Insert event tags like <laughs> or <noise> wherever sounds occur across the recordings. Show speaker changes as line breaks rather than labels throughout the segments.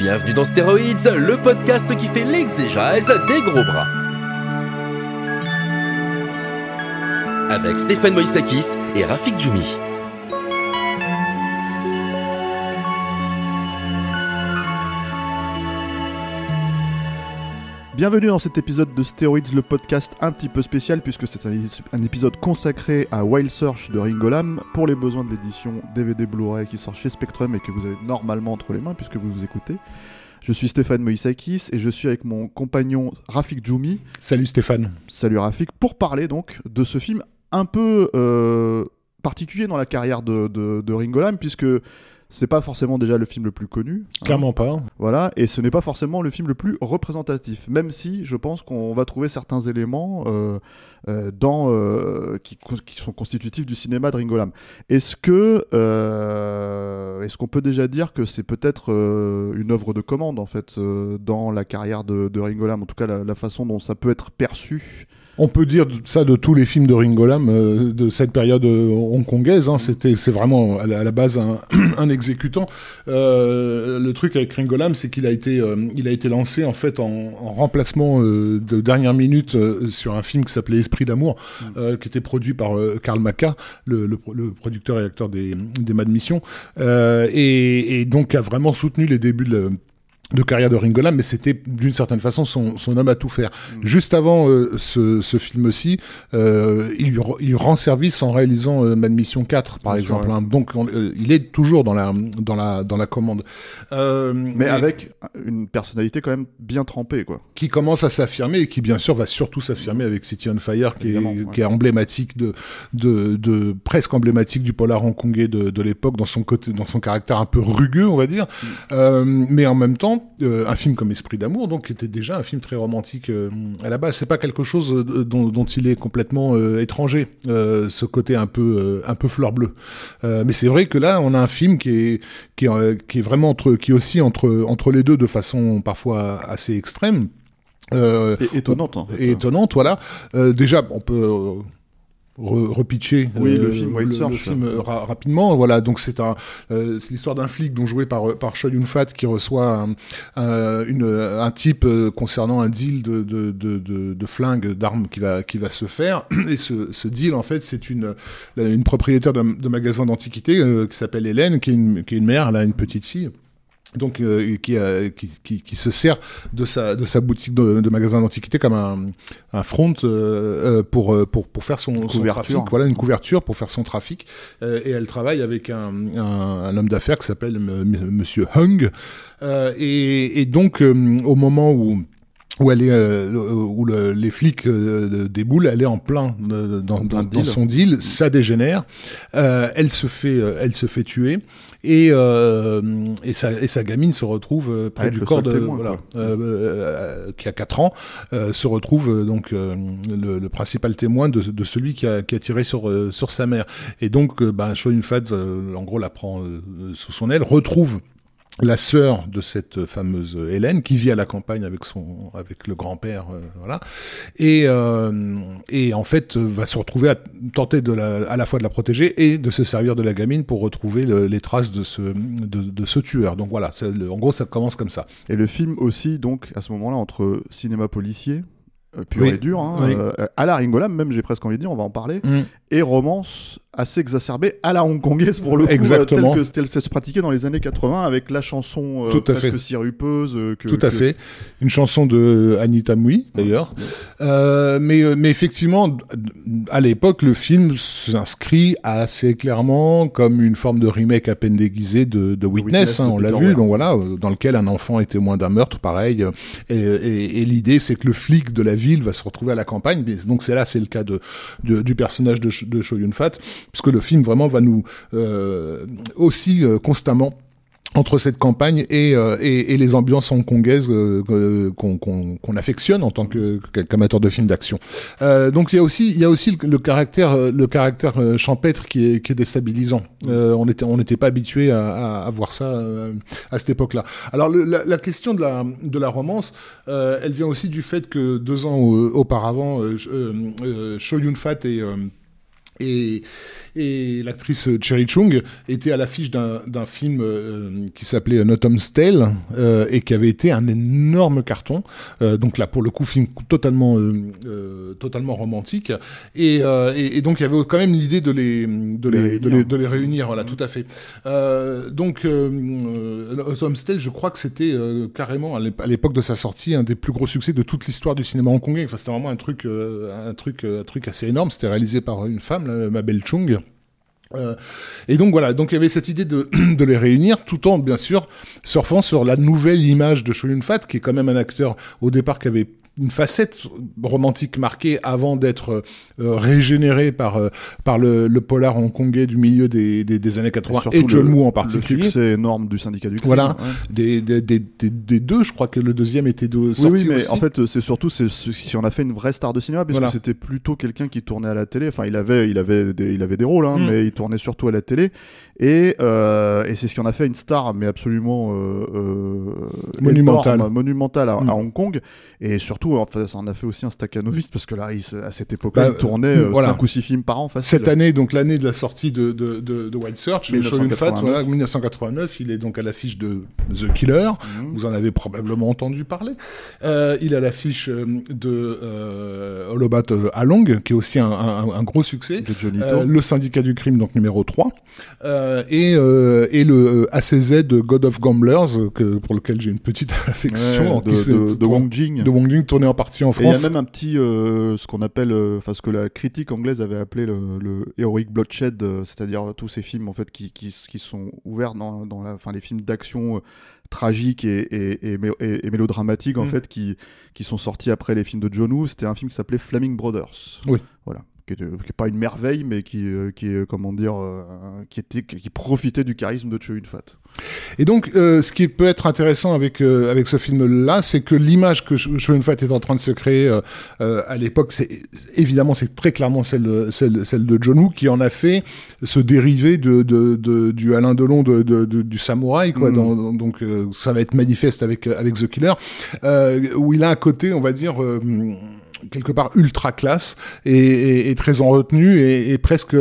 Bienvenue dans Stéroïdes, le podcast qui fait l'exégèse des gros bras. Avec Stéphane Moïsakis et Rafik Djoumi.
Bienvenue dans cet épisode de Steroids, le podcast un petit peu spécial puisque c'est un, épisode consacré à Wild Search de Ringolam pour les besoins de l'édition DVD Blu-ray qui sort chez Spectrum et que vous avez normalement entre les mains puisque vous vous écoutez. Je suis Stéphane Moïsakis et je suis avec mon compagnon Rafik Djoumi.
Salut Stéphane.
Salut Rafik, pour parler donc de ce film un peu euh, particulier dans la carrière de, de, de Ringo Lam, puisque c'est pas forcément déjà le film le plus connu. hein.
Clairement pas.
Voilà, et ce n'est pas forcément le film le plus représentatif, même si je pense qu'on va trouver certains éléments euh, euh, dans, euh, qui, sont constitutifs du cinéma de Ringo Lam. Est-ce que est-ce qu'on peut déjà dire que c'est peut-être une œuvre de commande en fait dans la carrière de, de Ringo Lam, en tout cas la, la façon dont ça peut être perçu
On peut dire ça de tous les films de Ringo Lam euh, de cette période euh, hongkongaise. Hein, C'était, c'est vraiment à la, base un, <clears throat> un exécutant. Euh, le truc avec Ringo Lam, c'est qu'il a été, il a été lancé en fait en, en remplacement euh, de dernière minute euh, sur un film qui s'appelait Esprit d'amour, euh, qui était produit par Karl Maka, le, le, le producteur et acteur des, des Mad Mission, euh, et, et donc a vraiment soutenu les débuts de la- de carrière de Ringo Lam, mais c'était d'une certaine façon son, son homme à tout faire. Juste avant euh, ce, ce film-ci, euh, il, il rend service en réalisant euh, Mad Mission 4, par
Bien sûr,
exemple.
ouais.
hein. Donc on- il est toujours dans la, dans la, dans la commande.
Mais avec une personnalité quand même bien trempée quoi.
qui commence à s'affirmer et qui bien sûr va surtout s'affirmer avec City on Fire qui est,
ouais.
qui est emblématique de, de, de presque emblématique du polar hongkongais de, de l'époque dans son côté dans son caractère un peu rugueux on va dire
Mm.
mais en même temps euh, un film comme Esprit d'amour donc qui était déjà un film très romantique euh, à la base. C'est pas quelque chose euh, dont, dont il est complètement étranger ce côté un peu un peu fleur bleue. Mais c'est vrai que là on a un film qui est qui est, qui est vraiment entre qui oscille entre entre les deux de façon parfois assez extrême. Euh,
Et étonnante
et étonnante, voilà. Euh, déjà, on peut repitcher
Oui,
euh,
le film
le,
Search.
le film euh, ra- rapidement. Voilà, donc c'est un, euh, c'est l'histoire d'un flic dont joué par par Choi Yun Fat qui reçoit un, un, une, un type concernant un deal de de de, de, de flingues, d'armes qui va qui va se faire. Et ce, ce deal, en fait, c'est une une propriétaire de, magasin d'antiquités euh, qui s'appelle Hélène, qui est une qui est une mère, elle a une petite fille donc euh, qui, euh, qui, qui, qui se sert de sa de sa boutique de, de magasin d'antiquité comme un, un front euh, euh, pour euh, pour pour faire son, son trafic. Voilà une couverture pour faire son trafic. Euh, et elle travaille avec un, un, un homme d'affaires qui s'appelle Monsieur Hung. Euh, et, et donc euh, au moment où où elle est euh, où le- les flics euh, déboulent, elle est en plein euh, dans,
plein
dans-
deal.
dans son deal, ça dégénère, euh, elle se fait euh, elle se fait tuer. Et euh, et sa et sa gamine se retrouve euh, près du corps de
témoin,
voilà euh, euh, qui a 4 ans euh, se retrouve euh, donc euh, le, le principal témoin de, de celui qui a, qui a tiré sur euh, sur sa mère. Et donc euh, ben Yun-fat euh, en gros la prend euh, sous son aile retrouve la sœur de cette fameuse Hélène qui vit à la campagne avec son avec le grand-père euh, voilà et euh, et en fait va se retrouver à tenter de la, à la fois de la protéger et de se servir de la gamine pour retrouver le- les traces de ce de, de ce tueur donc voilà le- en gros ça commence comme ça
Et le film aussi, donc, à ce moment-là, entre cinéma policier, euh, pur
Oui.
et dur, hein,
Oui.
euh, à la Ringo Lam, même j'ai presque envie de dire, on va en parler,
Mm.
et romance assez exacerbée à la hongkongaise pour le coup,
Exactement.
euh, telle que se pratiquait dans les années 80 avec la chanson euh,
Tout à
presque
fait.
sirupeuse. euh, que,
Tout à
que-
fait. Une chanson de Anita Mui, d'ailleurs. Euh, mais, euh, mais effectivement, d- à l'époque, le film s'inscrit assez clairement comme une forme de remake à peine déguisé de, de Witness,
Witness
hein,
de
on l'a
Peter
vu,
Weir.
donc voilà, euh, dans lequel un enfant est témoin d'un meurtre, pareil. euh, Et, et, et l'idée, c'est que le flic de la ville va se retrouver à la campagne. mais Donc c'est là, c'est le cas de, de- du personnage de, de Cho Yun Fat. Puisque le film vraiment va nous aussi constamment entre cette campagne et, euh, et, et, les ambiances hongkongaises euh, qu'on affectionne en tant qu'amateur de films d'action. Euh, donc il y a aussi il y a aussi le, caractère le caractère champêtre qui est, qui est déstabilisant. on était on n'était pas habitué à, à, voir ça à cette époque-là. Alors la, la, question de la de la romance, elle vient aussi du fait que deux ans auparavant, euh, Cho Yun Fat et et et l'actrice Cherry Chung était à l'affiche d'un film euh, qui s'appelait Not Tale euh, et qui avait été un énorme carton. Euh, donc là, pour le coup, film totalement, totalement romantique. Et, et, donc il y avait quand même l'idée de les, de les, de les, réunir. Voilà, tout à fait. donc Not Tale, je crois que c'était carrément à l'époque de sa sortie un des plus gros succès de toute l'histoire du cinéma hongkongais. Enfin, c'était vraiment un truc, un truc, un truc assez énorme. C'était réalisé par une femme, Mabel Chung. Euh, et donc voilà, donc il y avait cette idée de, <clears throat> de, les réunir, tout en bien sûr surfant sur la nouvelle image de Yun Fat, qui est quand même un acteur au départ qui avait une facette romantique marquée avant d'être euh, régénéré par euh, par le, le, polar hongkongais du milieu des, des, des années 80 et, John Woo en particulier.
Le succès énorme du syndicat du crime.
Voilà, des, des, des, des, deux, je crois que le deuxième était de
sorti oui, mais en fait c'est surtout c'est qui en a fait une vraie star de cinéma puisque c'était plutôt quelqu'un qui tournait à la télé. Enfin il avait il avait des, il avait des rôles hein, mm. mais il tournait surtout à la télé et euh, et c'est ce qui en a fait une star mais absolument euh, euh
monumentale
à, mm. Hong Kong et surtout enfin ça en a fait aussi un staccanoviste parce que là à cette époque-là il tournait 5 euh, ou 6 films par an facile.
Cette année donc l'année de la sortie de de de, de Wild Search 1989. Voilà, 1989 il est donc à l'affiche de The Killer mhm. vous en avez probablement entendu parler euh, il est à l'affiche euh, de euh, Holobat Along qui est aussi un, un, un gros succès le syndicat du crime donc numéro 3 et et le ACZ de God of Gamblers que pour lequel j'ai une petite <laughs> affection
de, de, de, Wong Jing
de Wong Jing tourné en partie en France.
il y a même un petit, euh, ce qu'on appelle, euh, enfin ce que la critique anglaise avait appelé le, le heroic bloodshed, euh, c'est-à-dire tous ces films en fait qui, qui, qui sont ouverts dans, dans la, enfin les films d'action tragiques et, et, et, et, mélodramatiques en mm. fait qui, qui sont sortis après les films de John Woo. C'était un film qui s'appelait Flaming Brothers.
Oui.
Voilà qui n'est pas une merveille, mais qui, euh, qui est, comment dire, euh, qui, était, qui profitait du charisme de Cho Yun-fat.
Et donc, euh, ce qui peut être intéressant avec avec ce film-là, c'est que l'image que Cho Yun-fat est en train de se créer à l'époque, c'est évidemment, c'est très clairement celle de, celle, celle de John Woo qui en a fait se dériver de, de, de du Alain Delon de, de, du samouraï, quoi. Mm. donc, ça va être manifeste avec avec The Killer, où il a un côté, on va dire quelque part ultra classe et, et, très en retenue et, et presque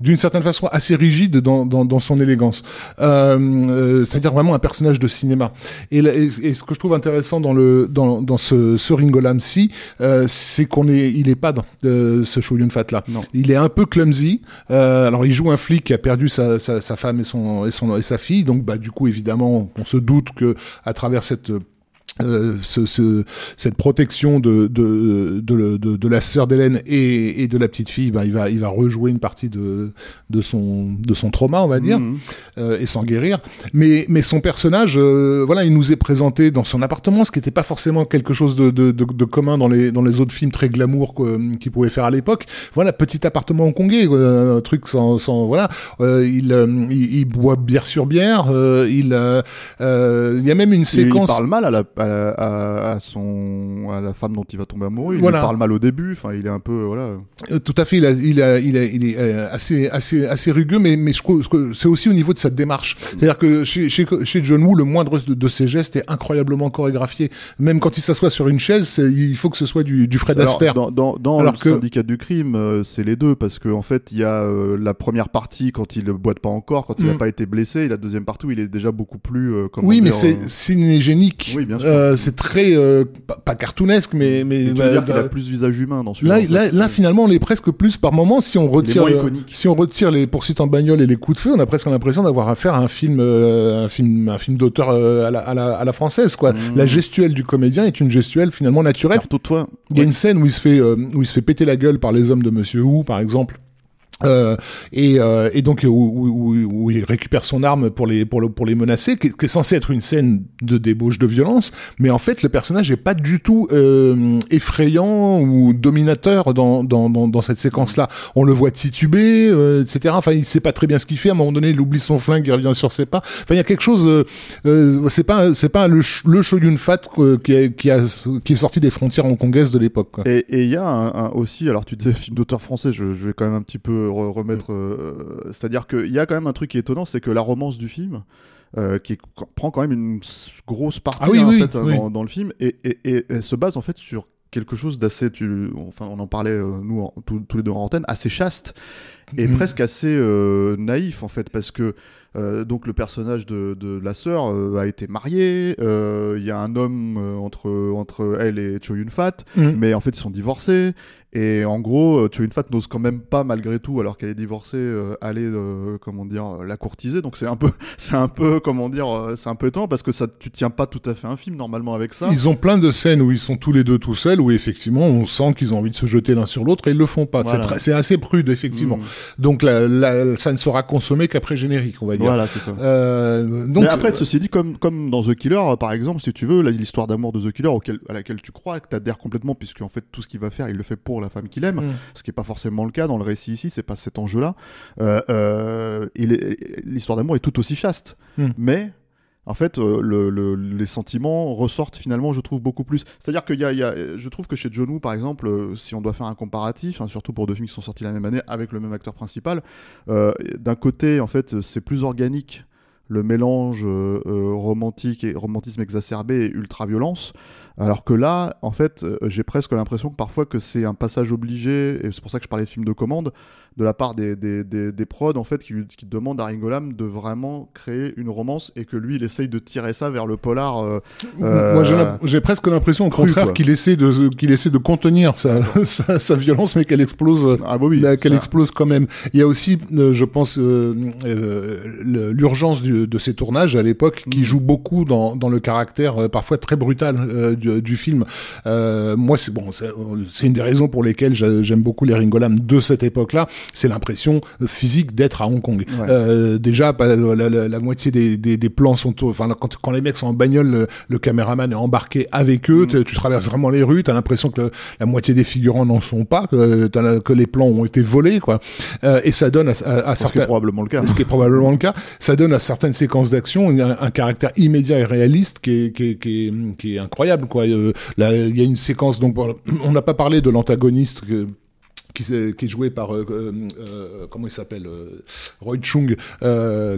d'une certaine façon assez rigide dans, dans, dans son élégance. Euh, euh C'est-à-dire vraiment un personnage de cinéma. Et, et, ce que je trouve intéressant dans le dans, dans ce, ce Ringolam-ci, euh, c'est qu'on est il est pas dans euh, ce Show Yun Fat là.
Non.
Il est un peu clumsy. Euh, alors il joue un flic qui a perdu sa, sa, sa femme et son et son et sa fille. Donc bah du coup évidemment on se doute que à travers cette euh, ce, ce, cette protection de, de, de, de, de la sœur d'Hélène et, et, de la petite fille, ben, il, va, il va rejouer une partie de, de, son, de son trauma, on va dire, mhm. euh, et s'en guérir. Mais, mais son personnage, euh, voilà, il nous est présenté dans son appartement, ce qui n'était pas forcément quelque chose de, de, de, commun dans les, dans les autres films très glamour qu'il pouvait faire à l'époque. Voilà, petit appartement hongkongais, un truc sans, sans voilà, il, il, il, boit bière sur bière, il, il y a même une séquence.
Il parle mal à la à, son à la femme dont il va tomber amoureux. Il parle mal au début. Enfin, il est un peu voilà.
Euh, tout à fait. Il, a, il, a, il, a, il est euh, assez assez assez rugueux, mais mais c'est aussi au niveau de sa démarche. C'est-à-dire que chez, chez, chez John Woo, le moindre de, ses gestes est incroyablement chorégraphié. Même quand il s'assoit sur une chaise, il faut que ce soit du, du Fred Astaire.
Dans, dans, dans le syndicat du crime, euh, c'est les deux parce qu'en en fait, il y a la première partie quand il ne boite pas encore, quand il n'a mm. pas été blessé, et la deuxième partie où il est déjà beaucoup plus.
oui, mais c'est cinégénique.
Oui, bien sûr.
Euh, c'est très euh, pas, cartoonesque, mais mais
bah, dire qu'il a plus visage humain dans
celui-là. Là, là, finalement, on est presque plus par moment si on retire si on retire les poursuites en bagnole et les coups de feu, on a presque l'impression d'avoir affaire à un film euh, un film un film d'auteur à la, à, la, à, la, française quoi. Mmh. La gestuelle du comédien est une gestuelle finalement naturelle. il y a une scène où il se fait où il se fait péter la gueule par les hommes de Monsieur Wu par exemple Euh, et, euh, et, donc où, où, où, il récupère son arme pour les pour, le, pour les menacer, qui, qui, est censé être une scène de débauche de violence, mais en fait le personnage est pas du tout euh, effrayant ou dominateur dans, dans, dans, cette séquence-là. On le voit tituber, euh, etc. Enfin, il sait pas très bien ce qu'il fait. À un moment donné, il oublie son flingue, il revient sur ses pas. Enfin, il y a quelque chose. Euh, euh, c'est pas c'est pas le, le Shogun Fat qui, qui, a, qui est sorti des frontières hongkongaises de l'époque.
Et il y a un, un aussi, alors tu disais film d'auteur français, je, je vais quand même un petit peu remettre. Euh, C'est-à-dire qu'il y a quand même un truc qui est étonnant, c'est que la romance du film. Euh, qui prend quand même une grosse partie
ah oui,
hein,
oui,
en fait,
oui.
dans, dans, le film et, et, se base en fait sur quelque chose d'assez, enfin on en parlait euh, nous en, tous, tous les deux en antenne, assez chaste et
Mhm.
presque assez naïf en fait parce que euh, donc le personnage de, de la sœur euh, a été marié, euh, il y a un homme entre entre elle et Cho Yun Fat,
Mhm.
mais en fait ils sont divorcés et en gros euh, Cho Yun Fat n'ose quand même pas malgré tout alors qu'elle est divorcée euh, aller euh, comment dire euh, la courtiser donc c'est un peu <laughs> c'est un peu comment dire euh, c'est un peu étonnant parce que ça tu tiens pas tout à fait un film normalement avec ça.
Ils ont plein de scènes où ils sont tous les deux tout seuls, où effectivement on sent qu'ils ont envie de se jeter l'un sur l'autre et ils le font pas.
Voilà.
C'est assez prude effectivement.
Mm.
Donc la, la- ça ne sera consommé qu'après générique, on va dire.
Voilà c'est ça.
Euh, donc
mais après, ceci dit, comme, comme dans The Killer, par exemple, si tu veux, l'histoire d'amour de The Killer auquel, à laquelle tu crois, que tu adhères complètement, puisque en fait, tout ce qu'il va faire, il le fait pour la femme qu'il aime,
Mm.
ce qui n'est pas forcément le cas dans le récit ici, c'est pas cet enjeu-là. Euh, euh, l'histoire d'amour est tout aussi chaste.
Mm.
Mais. En fait, euh, le, le- les sentiments ressortent finalement, je trouve, beaucoup plus. C'est-à-dire qu'il y a, il y a- je trouve que chez John Woo, par exemple, euh, si on doit faire un comparatif, hein, surtout pour deux films qui sont sortis la même année avec le même acteur principal, euh, d'un côté, en fait, c'est plus organique le mélange euh, euh, romantique et romantisme exacerbé et ultra violence alors que là en fait euh, j'ai presque l'impression que parfois que c'est un passage obligé et c'est pour ça que je parlais de film de commande de la part des, des, des, des prods en fait qui, lui- qui demandent à Ringo Lam de vraiment créer une romance et que lui il essaye de tirer ça vers le polar euh, euh,
Moi, j'ai l'im- j'ai presque l'impression, au
cru,
contraire, qu'il essaie de qu'il essaie de contenir sa, <laughs> sa, sa violence, mais qu'elle explose.
ah bah oui
euh, qu'elle explose quand même. Il y a aussi, euh, je pense, euh, euh, l'urgence de ces tournages à l'époque qui
Mm.
joue beaucoup dans, dans le caractère euh, parfois très brutal euh, du, du film. Euh, moi, c'est bon, c'est une des raisons pour lesquelles j'a- j'aime beaucoup les Ringolam de cette époque-là. C'est l'impression physique d'être à Hong Kong.
Ouais.
Euh, déjà, bah, la, la- la moitié des, des, des plans sont, enfin, quand, quand les mecs sont en bagnole, le, le caméraman est embarqué avec eux.
Mm.
Tu, traverses vraiment les rues, t'as l'impression que le- la moitié des figurants n'en sont pas, que, les plans ont été volés, quoi. Euh, et ça donne à, à, à
ce qui est
certains,
probablement le cas
ce qui est probablement le cas, ça donne à certaines séquences d'action un, un caractère immédiat et réaliste qui est, qui est, qui est, qui est incroyable. Quoi. Euh, là, il y a une séquence, donc on n'a pas parlé de l'antagoniste que- qui, est joué par euh, euh, euh, comment il s'appelle Roy Chung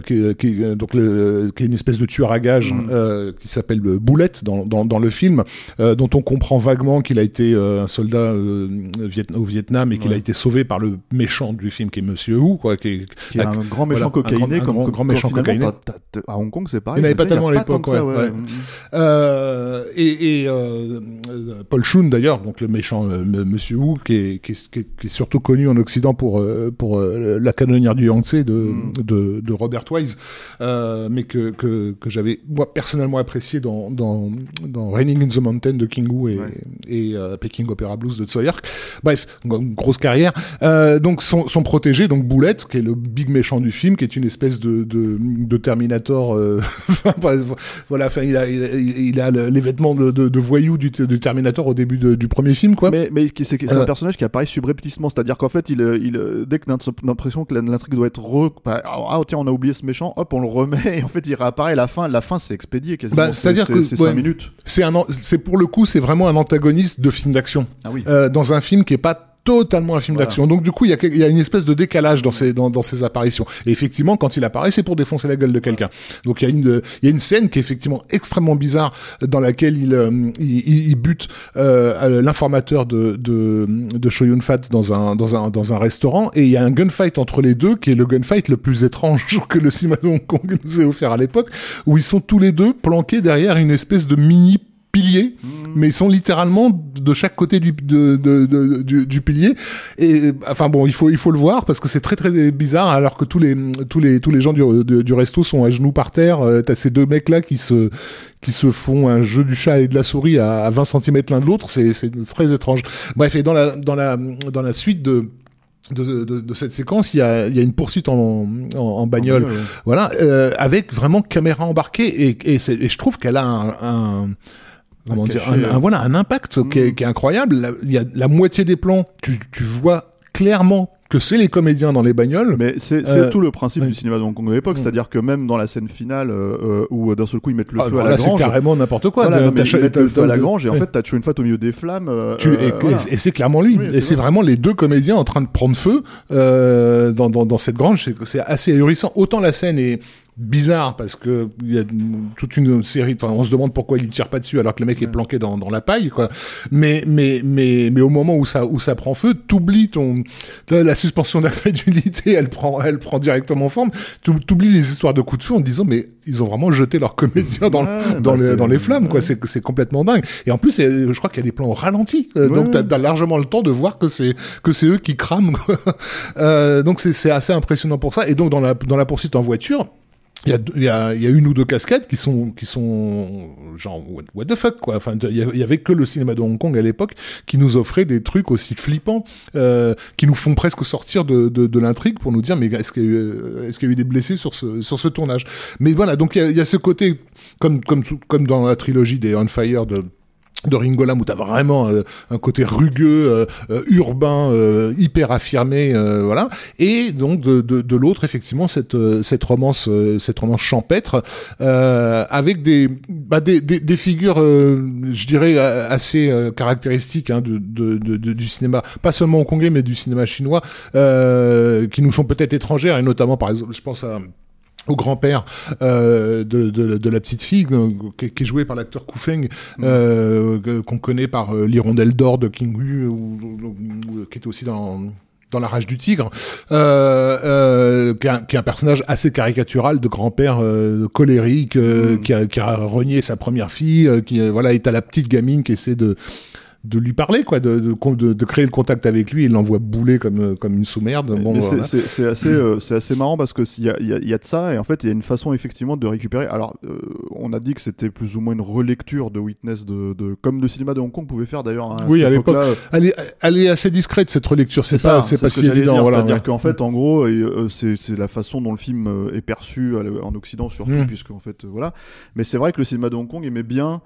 qui, qui, donc le, qui est une espèce de tueur à gages
Mm.
qui s'appelle Boulette dans, dans, dans le film dont on comprend vaguement qu'il a été un soldat au Vietnam et qu'il
Ouais.
a été sauvé par le méchant du film qui est Monsieur Wu quoi qui est,
qui est un grand méchant
voilà, un
cocaïné
un grand-
comme-
grand méchant cocaïné.
à Hong Kong c'est pareil
Il n'y avait pas tellement à l'époque, ouais,
ouais.
Euh, et et euh, Paul Shun d'ailleurs, donc le méchant euh, Monsieur Wu, qui est, qui, est, qui est- qui est surtout connu en Occident pour euh, pour euh, la canonnière du Yangtze de,
Mm.
de, de Robert Wise, euh, mais que que, que j'avais moi personnellement apprécié dans dans dans Raining in the Mountain de King Wu et,
Ouais.
et euh, Peking Opera Blues de Tsoyark. Bref, une grosse carrière. Donc son, son protégé, donc Boulette, qui est le big méchant du film, qui est une espèce de de, de Terminator. euh, <laughs> voilà, enfin il a il a, les vêtements de, de, de voyou du, du Terminator au début de- du premier film, quoi.
Mais, mais c'est
Euh.
un personnage qui apparaît c'est-à-dire qu'en fait, il, euh, il, euh, dès que t'as l'impression que l'intrigue doit être re... bah, ah tiens, on a oublié ce méchant, hop, on le remet, <laughs> et en fait, il réapparaît. La fin, la fin, c'est expédié quasiment.
Bah,
C'est-
c'est-à-dire
c'est-
que-
c'est 5
ouais.
minutes.
C'est un, an- c'est pour le coup, c'est vraiment un antagoniste de film d'action.
Ah oui.
euh, dans un film qui est pas totalement un film
Voilà.
d'action. Donc du coup, il y, y a une espèce de décalage dans ses, dans, dans ses apparitions. Et effectivement, quand il apparaît, c'est pour défoncer la gueule de quelqu'un. Donc il y a une, il y a une scène qui est effectivement extrêmement bizarre dans laquelle il, euh, il, il- il bute euh, l'informateur de, de, de Shoyun Fat dans un, dans un, dans un restaurant et il y a un gunfight entre les deux qui est le gunfight le plus étrange <laughs> que le cinéma de Hong Kong nous ait offert à l'époque où ils sont tous les deux planqués derrière une espèce de mini pilier, mais ils sont littéralement de chaque côté du, de, de- de- du, du pilier. Et enfin bon, il faut il faut le voir parce que c'est très très bizarre alors que tous les tous les tous les gens du, du resto sont à genoux par terre. Euh, T'as ces deux mecs là qui se qui se font un jeu du chat et de la souris à, à 20 cm l'un de l'autre. C'est c'est très étrange. Bref, et dans la dans la dans la suite de de, de, de, cette séquence, il y a, il y a une poursuite en, en, en bagnole,
En bagnole, ouais.
voilà, euh, avec vraiment caméra embarquée, et, et, et je trouve qu'elle a un, un- comment dire, un, un- voilà, un impact qui, est, qui est incroyable. La- Il y a la moitié des plans, tu, tu vois clairement que c'est les comédiens dans les bagnoles.
Mais c'est c'est
Euh,
tout le principe
ouais.
du cinéma de Hong Kong de l'époque,
Mm.
c'est-à-dire que même dans la scène finale euh, euh, où euh, d'un seul coup ils mettent le
Ah,
feu
alors
à la
là, c'est
grange,
carrément n'importe quoi.
voilà, mais ils mettent le feu à la grange et en fait t'as Chow Yun Fat au milieu des flammes. euh,
Tu- et,
voilà.
et c'est clairement lui.
Oui,
et
c'est
c'est
vrai.
vraiment les deux comédiens en train de prendre feu euh, dans, dans, dans cette grange. C'est- C'est assez ahurissant. Autant la scène est bizarre parce que il y a toute une série. Enfin, on se demande pourquoi il tire pas dessus alors que le mec est planqué dans, dans la paille, quoi. Mais mais mais mais au moment où ça où ça prend feu, t'oublies ton la, suspension <laughs> d'incrédulité. Elle prend elle prend directement forme. T'ou- T'oublies les histoires de coups de feu en te disant mais ils ont vraiment jeté leurs comédiens dans
Ouais,
dans
bah,
les dans les flammes, quoi. C'est c'est complètement dingue. Et en plus, je crois qu'il y a des plans au ralenti. Euh, donc, t'as as largement le temps de voir que c'est que c'est eux qui crament. quoi. <laughs> euh, donc, c'est c'est assez impressionnant pour ça. Et donc, dans la dans la poursuite en voiture. Il y, y y a une ou deux cascades qui sont qui sont genre what, the fuck quoi. Enfin, il y, avait que le cinéma de Hong Kong à l'époque qui nous offrait des trucs aussi flippants, euh, qui nous font presque sortir de, de, de l'intrigue pour nous dire mais est-ce qu'il y, euh, est-ce qu'il y a eu des blessés sur ce sur ce tournage? Mais voilà, donc il y a, a ce côté comme comme comme dans la trilogie des On Fire de de Ringo Lam où t'as vraiment euh, un côté rugueux, euh, euh, urbain, euh, hyper affirmé, euh, voilà. Et donc de, de, de l'autre effectivement cette euh, cette romance cette romance champêtre avec des bah, des, des, des figures je dirais assez caractéristiques hein, de, de, de, du cinéma pas seulement hongkongais mais du cinéma chinois qui nous sont peut-être étrangères et notamment par exemple je pense à au grand-père euh, de, de, de la petite fille qui, qui est joué par l'acteur Ku Feng euh, qu'on connaît par euh, l'hirondelle d'or de King Hu ou, ou- ou- qui était aussi dans dans la rage du tigre, euh, euh, qui, est un, qui est un personnage assez caricatural de grand-père euh, colérique euh, qui, a, qui a renié sa première fille, euh, qui voilà est à la petite gamine qui essaie de de lui parler quoi, de, de, de, créer le contact avec lui, il l'envoie bouler comme euh, comme une sous-merde. Bon,
c'est-
voilà.
c'est c'est assez, euh, c'est assez marrant parce que s'il y a, y, a, il y a de ça et en fait il y a une façon effectivement de récupérer. Alors euh, on a dit que c'était plus ou moins une relecture de Witness de, de comme le cinéma de Hong Kong pouvait faire d'ailleurs. hein,
Oui, à l'époque,
époque-là.
Elle est, elle est assez discrète cette relecture, c'est pas, c'est pas si évident.
dire,
voilà,
C'est-à-dire
ouais.
qu'en fait, en gros, euh, c'est la façon dont le film euh, est perçu en Occident surtout,
Mm.
puisque en fait, euh, voilà. Mais c'est vrai que le cinéma de Hong Kong aimait bien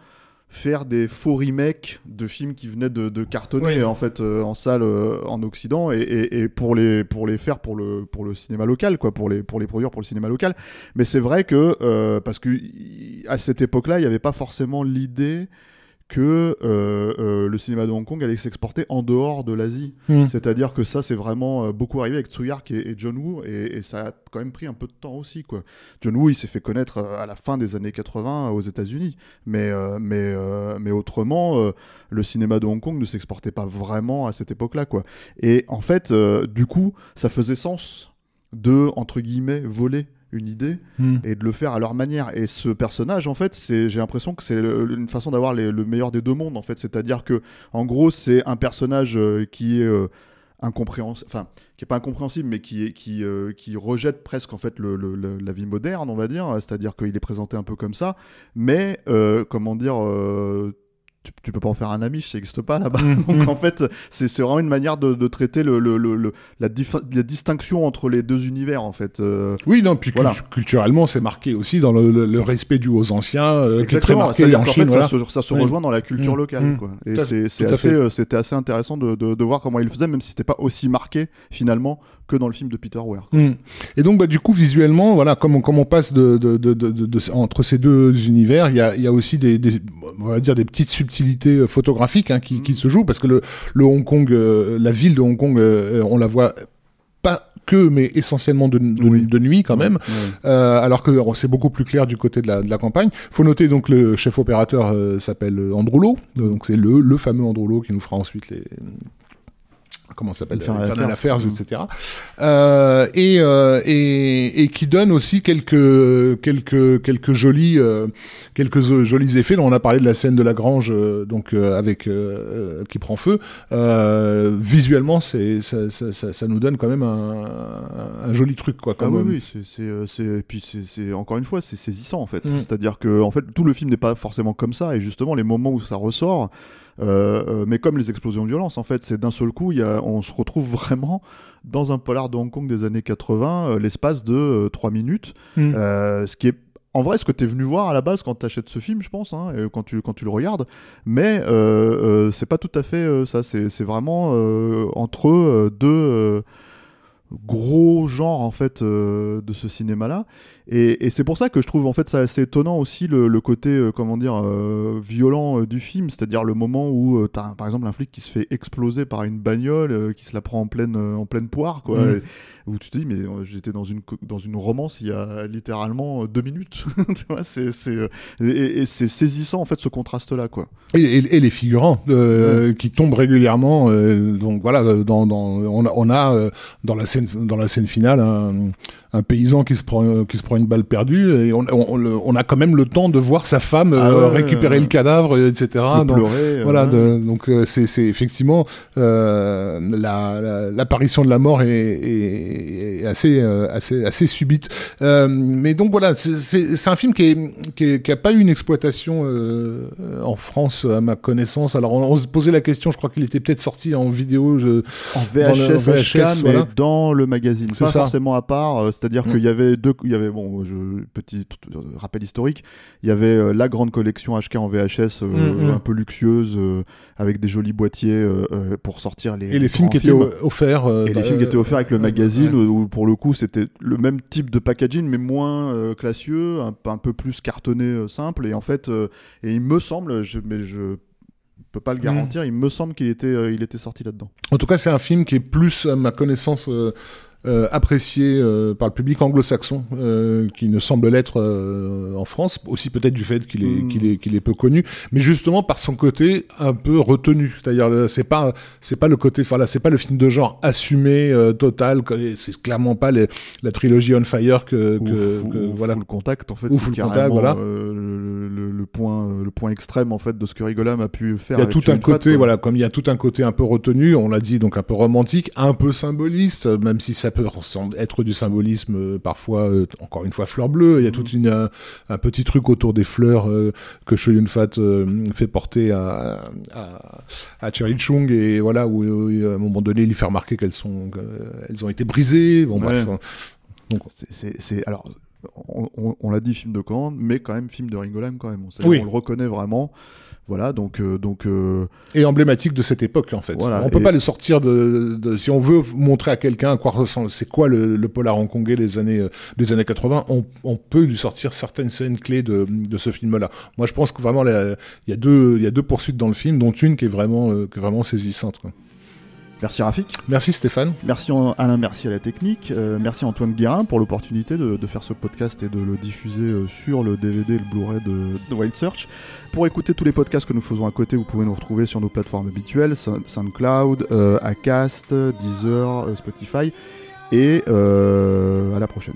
faire des faux remakes de films qui venaient de, de cartonner en fait euh, en salle euh, en Occident et, et- et pour les pour les faire pour le pour le cinéma local quoi pour les pour les produire pour le cinéma local. Mais c'est vrai que euh, parce que à cette époque-là il n'y avait pas forcément l'idée que euh, euh, le cinéma de Hong Kong allait s'exporter en dehors de l'Asie.
Mm.
C'est-à-dire que ça, c'est vraiment euh, beaucoup arrivé avec Tsuyark et, et John Woo, et, et ça a quand même pris un peu de temps aussi. Quoi. John Woo, il s'est fait connaître à la fin des années 80 aux États-Unis, mais, euh, mais, mais autrement, le cinéma de Hong Kong ne s'exportait pas vraiment à cette époque-là. Quoi. Et en fait, du coup, ça faisait sens de, entre guillemets, voler une idée
Mm.
et de le faire à leur manière. Et ce personnage, en fait, c'est, j'ai l'impression que c'est une façon d'avoir les- le meilleur des deux mondes, en fait. C'est-à-dire que, en gros, c'est un personnage euh, qui est euh, incompréhensible, enfin, qui est pas incompréhensible, mais qui, est, qui, euh, qui rejette presque en fait le, le- le- la vie moderne, on va dire. C'est-à-dire qu'il est présenté un peu comme ça, mais euh, comment dire. euh, tu, tu peux pas en faire un ami, ça n'existe pas là-bas.
Mm.
Donc en fait, c'est vraiment une manière de, de traiter le, le- le- la, la distinction entre les deux univers en fait. Euh,
Oui, non, puis
Voilà.
culturellement, c'est marqué aussi dans le, respect dû aux anciens, euh, qui est très marqué
c'est-à-dire
en Chine.
fait,
voilà.
ça se, ça se
Oui.
rejoint dans la culture
Mm.
locale.
Mm.
Quoi. Et assez, euh, c'était assez intéressant de, de- de voir comment il le faisait, même si c'était pas aussi marqué finalement que dans le film de Peter Weir.
Mm. Et donc, bah, du coup, visuellement, voilà, comme on, comme on passe de, entre ces deux univers, il y a, y a aussi des, des, on va dire des petites subtilités euh, photographiques hein, qui, qui se jouent parce que le, le Hong Kong, euh, la ville de Hong Kong, euh, on la voit pas que, mais essentiellement de, de,
Oui.
de nuit quand même. Euh, alors que oh, c'est beaucoup plus clair du côté de la, de la campagne. Faut noter donc le chef opérateur euh, s'appelle Androulo, donc c'est le, le fameux Androulo qui nous fera ensuite les comment ça s'appelle
Infernal
Infernal
Affairs.
Affairs,
Mm.
etc. Euh, et, euh, et et qui donne aussi quelques quelques quelques jolis euh, quelques jolis effets. Là, on a parlé de la scène de la grange, euh, donc euh, avec qui prend feu. Euh, visuellement, c'est ça, ça, ça, ça nous donne quand même un, un joli truc, quoi.
Ah oui, oui, c'est, et puis c'est, encore une fois, c'est saisissant en fait.
Mm.
C'est-à-dire que en fait, tout le film n'est pas forcément comme ça, et justement, les moments où ça ressort, mais comme les explosions de violence, en fait, c'est d'un seul coup, y a, on se retrouve <laughs> vraiment dans un polar de Hong Kong des années 80, l'espace de 3 minutes,
Mm.
ce qui est en vrai, ce que tu es venu voir à la base quand tu achètes ce film, je pense, hein, et quand, tu, quand tu le regardes, mais euh, euh, c'est pas tout à fait euh, ça. C'est c'est vraiment euh, entre euh, deux euh, gros genres en fait euh, de ce cinéma-là. Et, et c'est pour ça que je trouve en fait ça assez étonnant aussi le, le côté euh, comment dire euh, violent euh, du film, c'est-à-dire le moment où euh, t'as par exemple un flic qui se fait exploser par une bagnole, qui se la prend en pleine en pleine poire, quoi.
Mm.
Et- où tu te dis mais j'étais dans une dans une romance il y a littéralement deux minutes, <laughs> tu vois, c'est et, et c'est saisissant en fait ce contraste-là, quoi.
Et, les figurants qui tombent régulièrement. donc voilà, dans, dans, on a, on a dans la scène dans la scène finale un, un paysan qui se prend qui se prend une balle perdue et on, on, on le- on a quand même le temps de voir sa femme
Ah
euh,
ouais,
récupérer
ouais,
le cadavre, etc.
De
Donc,
pleurer,
voilà, de- donc euh, c'est c'est effectivement euh, la- la- l'apparition de la mort est, est- est assez assez assez subite. Mais donc voilà, c'est- un film qui est, qui, est- qui a pas eu une exploitation euh, en France à ma connaissance. Alors on, on se posait la question, je crois qu'il était peut-être sorti en vidéo. Je,
en
Dans le
VHS, HK,
VHS,
mais dans le magazine,
C'est
pas
ça.
forcément à part. C'est-à-dire
Mm.
qu'il y avait deux, il y avait bon, je, petit rappel historique, il y avait euh, la grande collection HK en VHS, euh,
Mm, mm.
un peu luxueuse, euh, avec des jolis boîtiers pour sortir les,
et les films qui étaient offerts. euh,
Et les
bah,
films qui étaient offerts avec le
euh,
magazine,
ouais.
où pour le coup c'était le même type de packaging, mais moins euh, classieux, un, peu- un peu plus cartonné, euh, simple. Et en fait, euh, et il me semble, je, mais je peux pas le
Mm.
garantir, il me semble qu'il était, euh, il était sorti là-dedans.
En tout cas, c'est un film qui est plus, à ma connaissance, euh, euh, apprécié euh, par le public anglo-saxon, euh, qui ne semble l'être euh, en France, aussi peut-être du fait qu'il est,
Mm.
qu'il est, qu'il est peu connu, mais justement par son côté un peu retenu. C'est-à-dire, euh, c'est pas, c'est pas le côté, enfin là, c'est pas le film de genre assumé euh, total. C'est clairement pas les- la trilogie On Fire que,
Ou
que, que-
ou
voilà.
full contact en fait
Ou
carrément,
contact, voilà.
le, le- le point le point extrême en fait de ce que Rigolam a pu faire
Il y a tout un côté,
quoi.
voilà, comme il y a tout un côté un peu retenu, on l'a dit, donc un peu romantique, un peu symboliste, même si ça peut être du symbolisme euh, parfois, euh, encore une fois, fleur bleue. Il y a toute une euh, un petit truc autour des fleurs euh, que Choi Yun Fat fait porter à à, à Cherry Chung et voilà où, où, à un moment donné il lui fait remarquer qu'elles sont elles ont été brisées. Bon bref,
Ouais.
euh,
C'est- alors on, on- on l'a dit film de commande mais quand même film de Rigolam quand même on,
Oui.
on le reconnaît vraiment voilà donc euh, donc euh,
et emblématique de cette époque en fait.
Voilà,
on peut
et-
pas le sortir de, de- si on veut montrer à quelqu'un à quoi c'est quoi le, le polar hongkongais des années euh, des années 80, on, on peut lui sortir certaines scènes clés de, de ce film-là. Moi, je pense que vraiment il y a deux il y a deux poursuites dans le film, dont une qui est vraiment euh, qui est vraiment saisissante. quoi.
Merci Rafik
Merci Stéphane.
Merci Alain, merci à la technique. Euh, merci Antoine Guérin pour l'opportunité de, de faire ce podcast et de le diffuser euh, sur le DVD et le Blu-ray de, de Wild Search. Pour écouter tous les podcasts que nous faisons à côté, vous pouvez nous retrouver sur nos plateformes habituelles, Sound- SoundCloud, euh, Acast, Deezer, euh, Spotify. Et euh, à la prochaine.